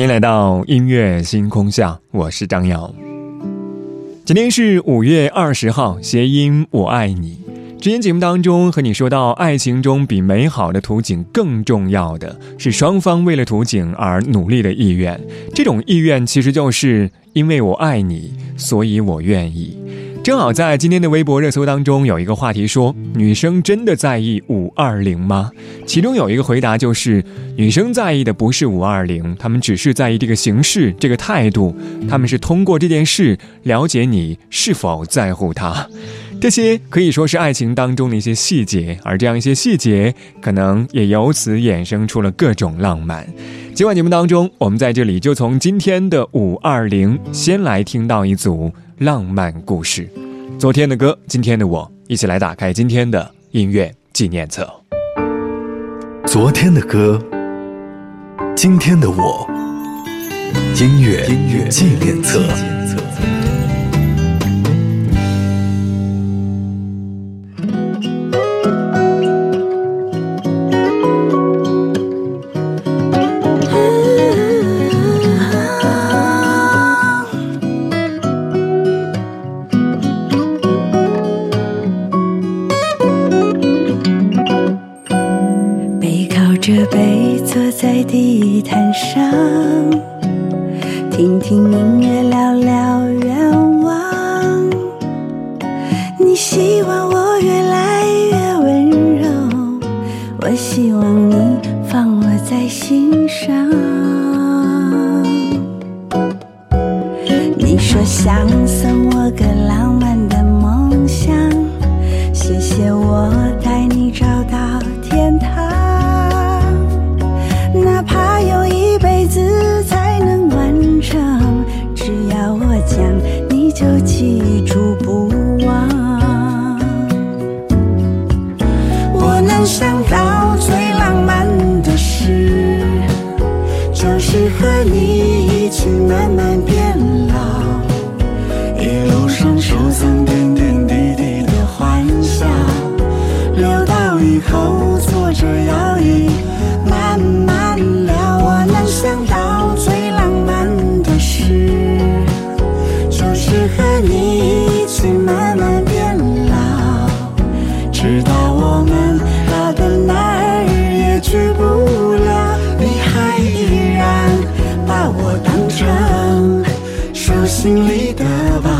欢迎来到音乐星空下，我是张瑶。今天是五月二十号，谐音“我爱你”。之前节目当中和你说到，爱情中比美好的图景更重要的是双方为了图景而努力的意愿。这种意愿其实就是因为我爱你，所以我愿意。正好在今天的微博热搜当中有一个话题说：女生真的在意五二零吗？其中有一个回答就是，女生在意的不是五二零，她们只是在意这个形式、这个态度。她们是通过这件事了解你是否在乎她。这些可以说是爱情当中的一些细节，而这样一些细节，可能也由此衍生出了各种浪漫。今晚节目当中，我们在这里就从今天的五二零，先来听到一组。浪漫故事，昨天的歌，今天的我，一起来打开今天的音乐纪念册。昨天的歌，今天的我，音乐纪念册。wunderbar.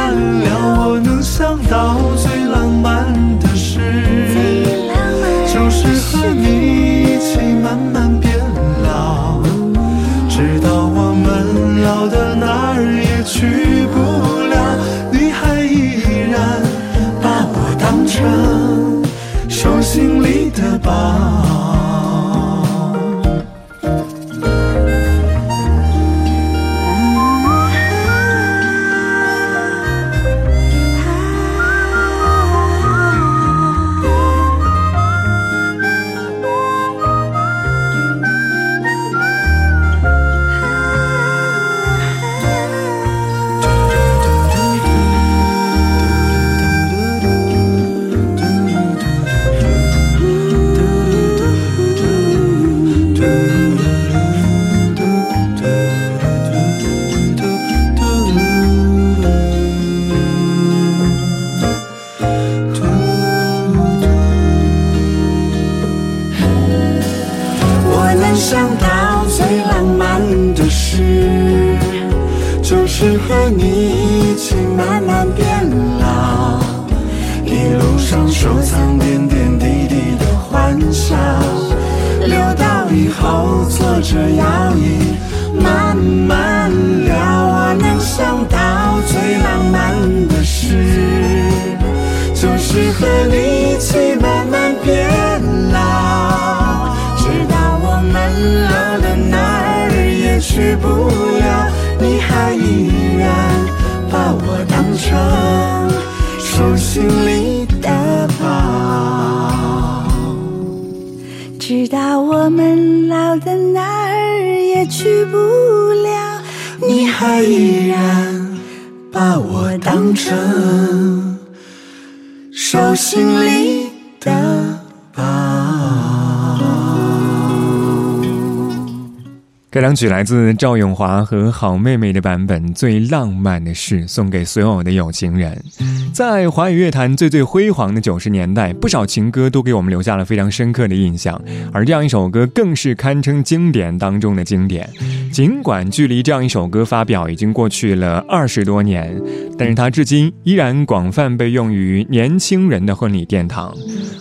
收藏点点滴滴的欢笑，留到以后坐着摇椅慢慢聊。我能想到最浪漫的事，就是和你一起慢慢变老，直到我们老的哪儿也去不了，你还依然把我当成手心里到我们老的哪儿也去不了，你还依然把我当成手心里的该两曲来自赵咏华和好妹妹的版本，《最浪漫的事》送给所有的有情人。在华语乐坛最最辉煌的九十年代，不少情歌都给我们留下了非常深刻的印象，而这样一首歌更是堪称经典当中的经典。尽管距离这样一首歌发表已经过去了二十多年，但是它至今依然广泛被用于年轻人的婚礼殿堂。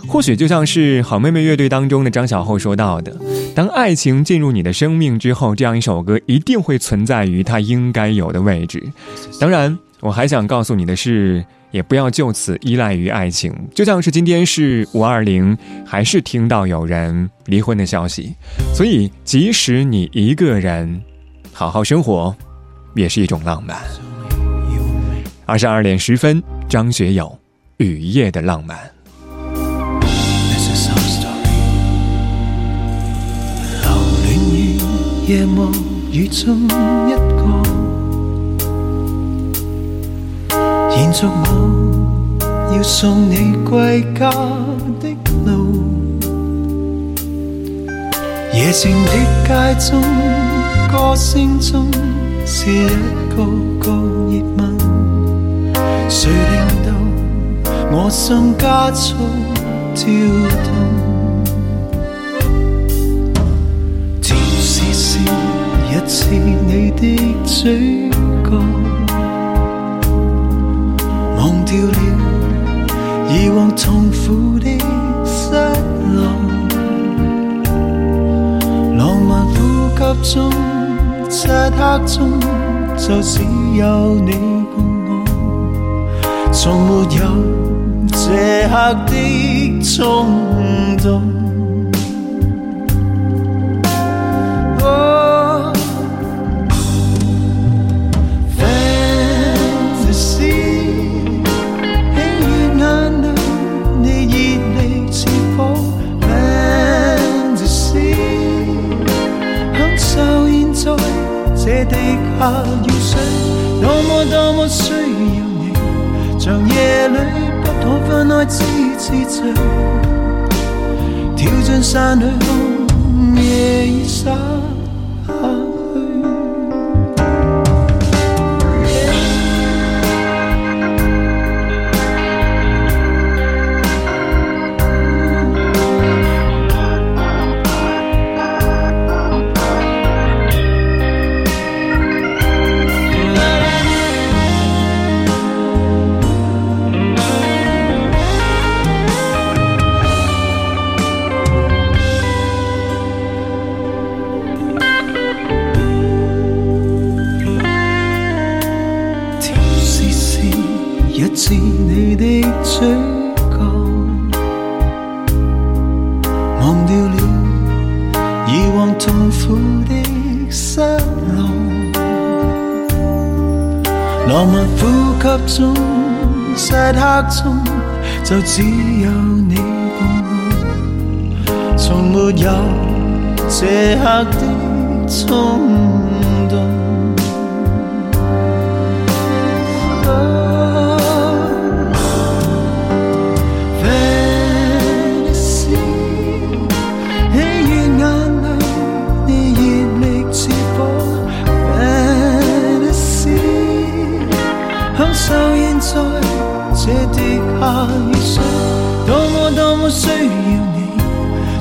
或许就像是好妹妹乐队当中的张小厚说到的：“当爱情进入你的生命之后，这样一首歌一定会存在于它应该有的位置。”当然，我还想告诉你的是，也不要就此依赖于爱情。就像是今天是五二零，还是听到有人离婚的消息，所以即使你一个人好好生活，也是一种浪漫。二十二点十分，张学友《雨夜的浪漫》。夜幕雨中一个，延续我要送你归家的路。夜静的街中，歌声中是一个个熱吻，誰令到我心加速跳動？一次你的嘴角，忘掉了以往痛苦的失落。浪漫呼吸中，漆黑中，就只有你共我，从没有这刻的冲动。地下雨水，多么多么需要你，长夜里不可分开痴痴醉，跳进山里看夜已散。失落。浪漫呼吸中，漆黑中，就只有你共我，從沒有这刻的衝動。就现在这滴下雨水，多么多么需要你，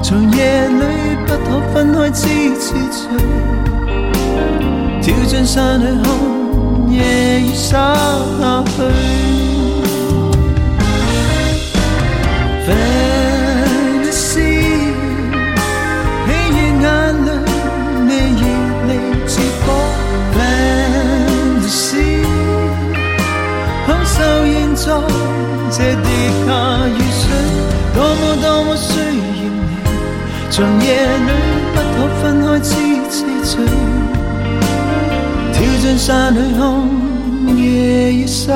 长夜里不可分开，痴痴醉，跳进山里看夜雨洒下去。多么多么需要你长夜里不可分开痴痴醉。跳进山里看夜已深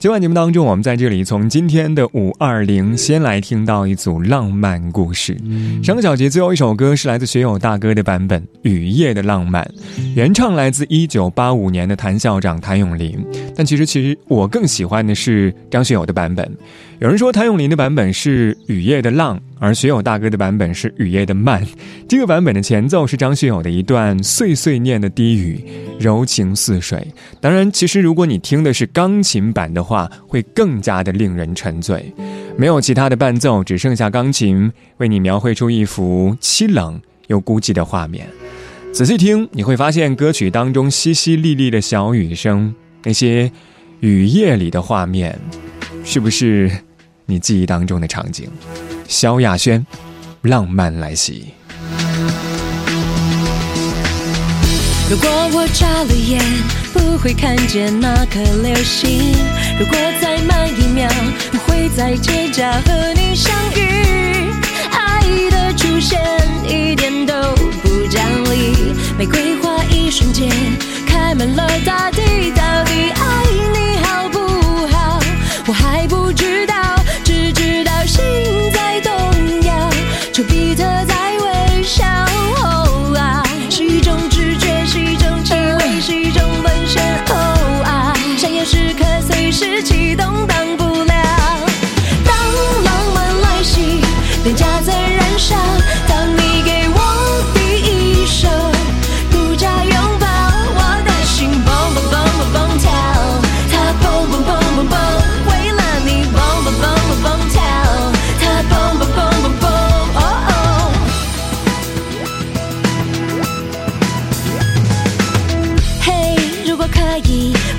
今晚节目当中，我们在这里从今天的五二零先来听到一组浪漫故事。上个小节最后一首歌是来自学友大哥的版本《雨夜的浪漫》，原唱来自一九八五年的谭校长谭咏麟。但其实，其实我更喜欢的是张学友的版本。有人说谭咏麟的版本是《雨夜的浪》，而学友大哥的版本是《雨夜的慢》。这个版本的前奏是张学友的一段碎碎念的低语，柔情似水。当然，其实如果你听的是钢琴版的话，会更加的令人沉醉。没有其他的伴奏，只剩下钢琴，为你描绘出一幅凄冷又孤寂的画面。仔细听，你会发现歌曲当中淅淅沥沥的小雨声，那些雨夜里的画面，是不是？你记忆当中的场景，萧亚轩，浪漫来袭。如果我眨了眼，不会看见那颗流星。如果再慢一秒，不会在街角和你相遇。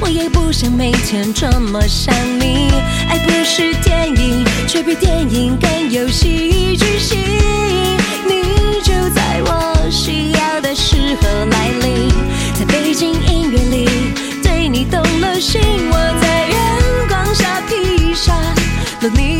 我也不想每天这么想你，爱不是电影，却比电影更有戏剧性。你就在我需要的时候来临，在背景音乐里对你动了心，我在月光下披上了你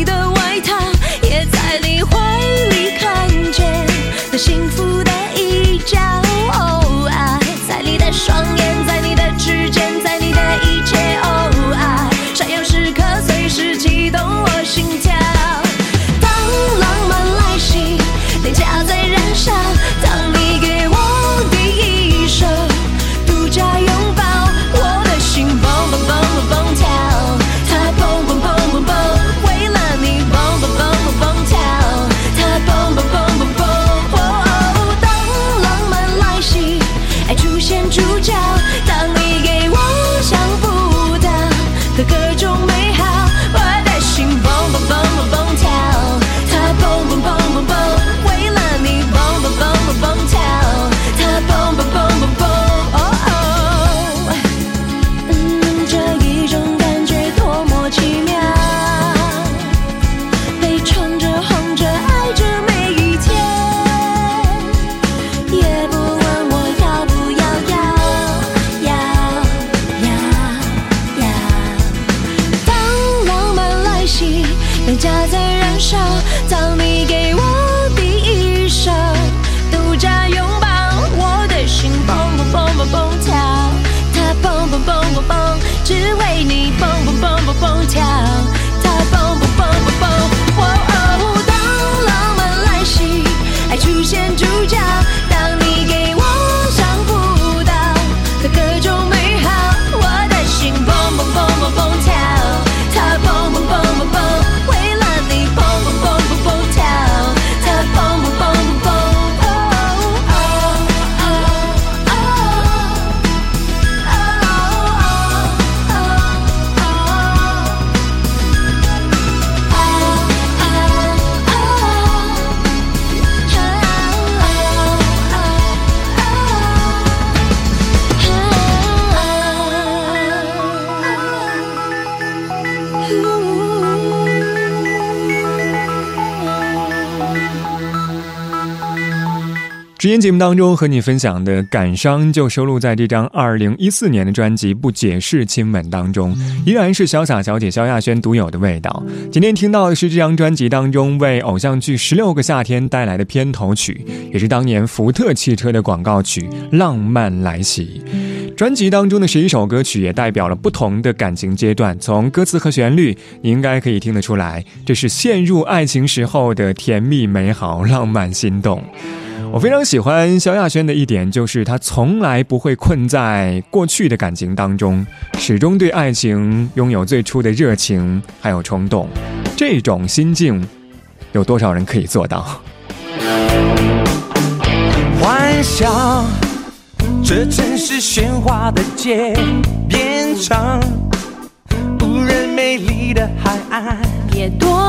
之前节目当中和你分享的感伤就收录在这张二零一四年的专辑《不解释亲吻》当中，依然是潇洒小姐萧亚轩独有的味道。今天听到的是这张专辑当中为偶像剧《十六个夏天》带来的片头曲，也是当年福特汽车的广告曲《浪漫来袭》。专辑当中的十一首歌曲也代表了不同的感情阶段，从歌词和旋律，你应该可以听得出来，这是陷入爱情时候的甜蜜、美好、浪漫、心动。我非常喜欢萧亚轩的一点，就是她从来不会困在过去的感情当中，始终对爱情拥有最初的热情还有冲动。这种心境，有多少人可以做到？幻想，这城市喧哗的街，变成无人美丽的海岸。别多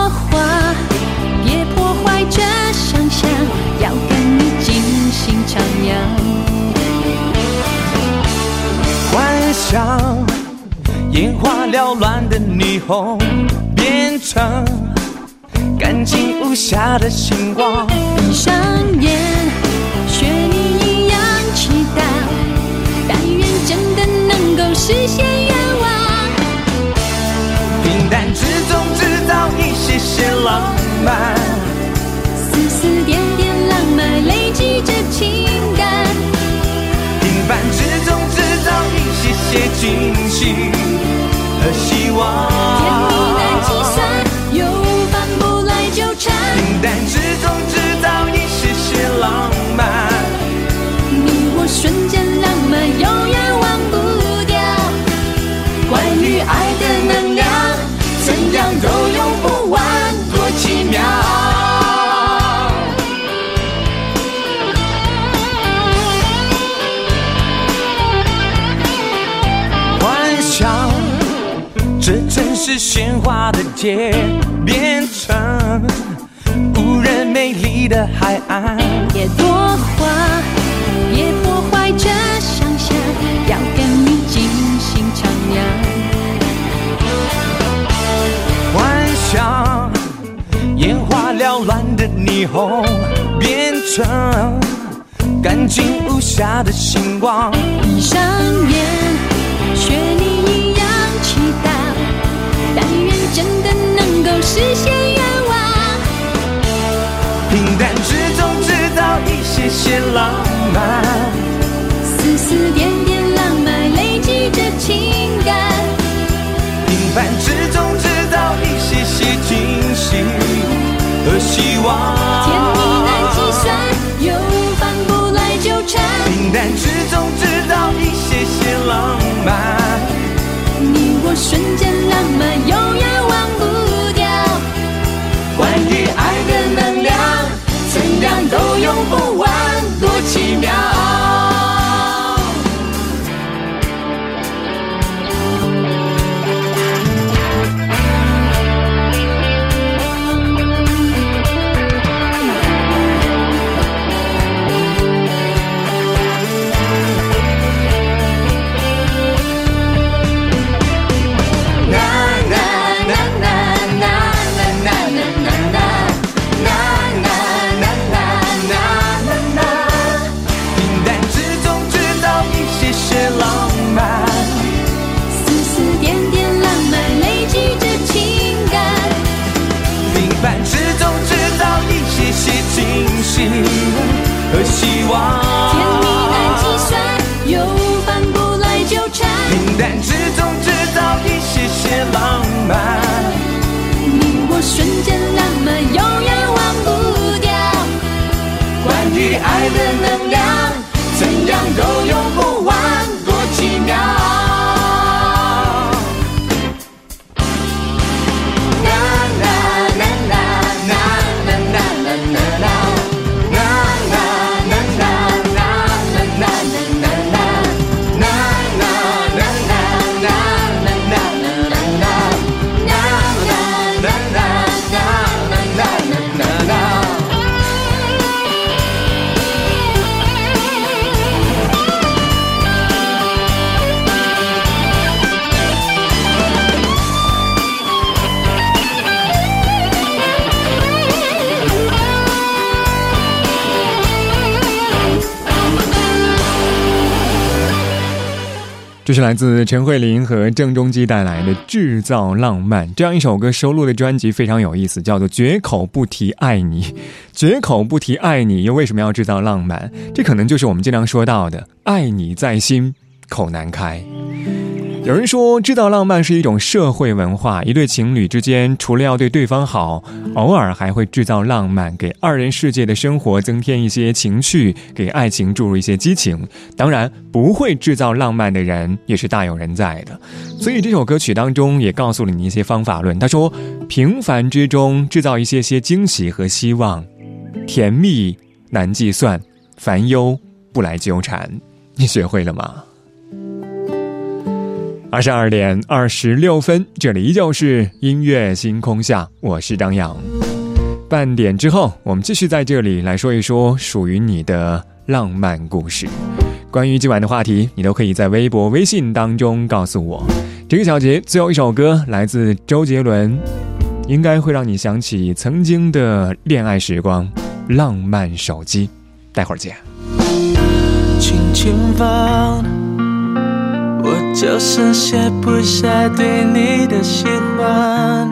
幻想，眼花缭乱的霓虹，变成干净无瑕的星光。闭上眼，学你一样祈祷，但愿真的能够实现愿望。平淡之中制造一些些浪漫，丝丝点点浪漫泪市喧哗的街，变成无人美丽的海岸。别多话，别破坏这想象，要跟你尽兴徜徉。幻想眼花缭乱的霓虹，变成干净无瑕的星光。闭上眼，实现愿望。平淡之中制造一些些浪漫，丝丝点点浪漫累积着情感，平凡之中制造一些些惊喜和希望。甜蜜难计算，又翻不来纠缠。平淡之中制造一些些浪漫，你我瞬间浪漫，这是来自陈慧琳和郑中基带来的《制造浪漫》这样一首歌收录的专辑非常有意思，叫做《绝口不提爱你》。绝口不提爱你，又为什么要制造浪漫？这可能就是我们经常说到的“爱你在心，口难开”。有人说，制造浪漫是一种社会文化。一对情侣之间，除了要对对方好，偶尔还会制造浪漫，给二人世界的生活增添一些情趣，给爱情注入一些激情。当然，不会制造浪漫的人也是大有人在的。所以这首歌曲当中也告诉了你一些方法论。他说：“平凡之中制造一些些惊喜和希望，甜蜜难计算，烦忧不来纠缠。”你学会了吗？二十二点二十六分，这里依旧是音乐星空下，我是张扬。半点之后，我们继续在这里来说一说属于你的浪漫故事。关于今晚的话题，你都可以在微博、微信当中告诉我。这个小节最后一首歌来自周杰伦，应该会让你想起曾经的恋爱时光，《浪漫手机》。待会儿见。轻轻放。就是卸不下对你的喜欢，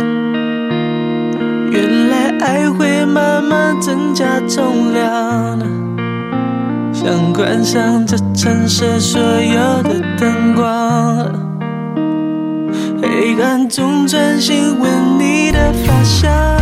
原来爱会慢慢增加重量，想关上这城市所有的灯光，黑暗中专心闻你的发香。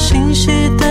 清晰的。